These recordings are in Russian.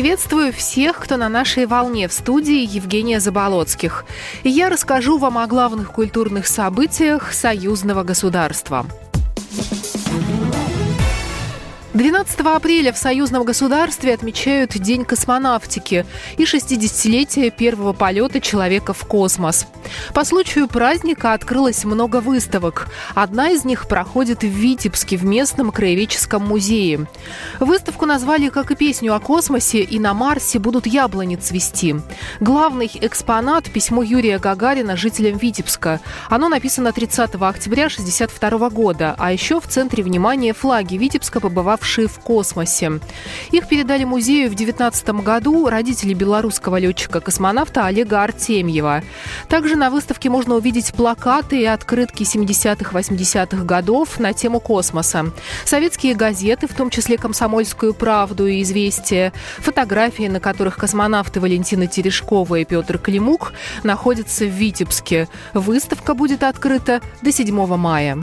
Приветствую всех, кто на нашей волне в студии Евгения Заболоцких. Я расскажу вам о главных культурных событиях союзного государства. 12 апреля в союзном государстве отмечают День космонавтики и 60-летие первого полета человека в космос. По случаю праздника открылось много выставок. Одна из них проходит в Витебске в местном краеведческом музее. Выставку назвали, как и песню о космосе, и на Марсе будут яблони цвести. Главный экспонат – письмо Юрия Гагарина жителям Витебска. Оно написано 30 октября 1962 года, а еще в центре внимания флаги Витебска, побывавшие летавшие в космосе. Их передали музею в 2019 году родители белорусского летчика-космонавта Олега Артемьева. Также на выставке можно увидеть плакаты и открытки 70-80-х годов на тему космоса. Советские газеты, в том числе «Комсомольскую правду» и «Известия», фотографии, на которых космонавты Валентина Терешкова и Петр Климук находятся в Витебске. Выставка будет открыта до 7 мая.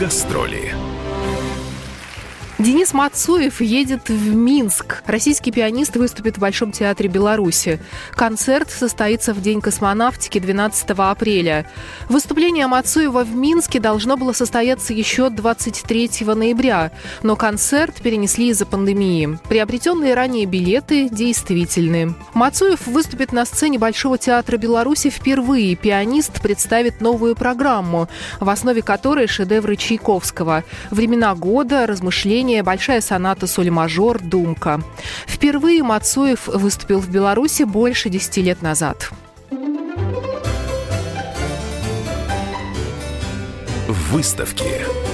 Гастроли. Денис Мацуев едет в Минск. Российский пианист выступит в Большом театре Беларуси. Концерт состоится в День космонавтики 12 апреля. Выступление Мацуева в Минске должно было состояться еще 23 ноября, но концерт перенесли из-за пандемии. Приобретенные ранее билеты действительны. Мацуев выступит на сцене Большого театра Беларуси впервые. Пианист представит новую программу, в основе которой шедевры Чайковского. Времена года, размышления исполнения большая соната соль-мажор «Думка». Впервые Мацуев выступил в Беларуси больше 10 лет назад. Выставки.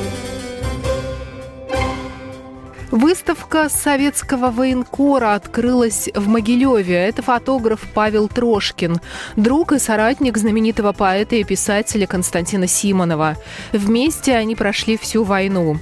Выставка советского военкора открылась в Могилеве. Это фотограф Павел Трошкин, друг и соратник знаменитого поэта и писателя Константина Симонова. Вместе они прошли всю войну.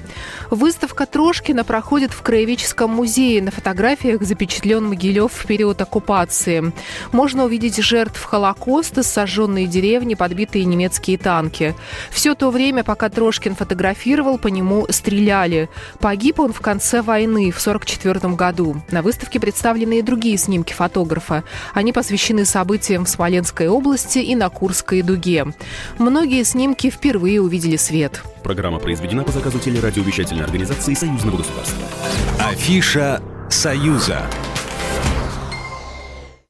Выставка Трошкина проходит в Краеведческом музее. На фотографиях запечатлен Могилев в период оккупации. Можно увидеть жертв Холокоста, сожженные деревни, подбитые немецкие танки. Все то время, пока Трошкин фотографировал, по нему стреляли. Погиб он в конце войны в 1944 году. На выставке представлены и другие снимки фотографа. Они посвящены событиям в Смоленской области и на Курской дуге. Многие снимки впервые увидели свет. Программа произведена по заказу телерадиовещательной организации Союзного государства. Афиша «Союза».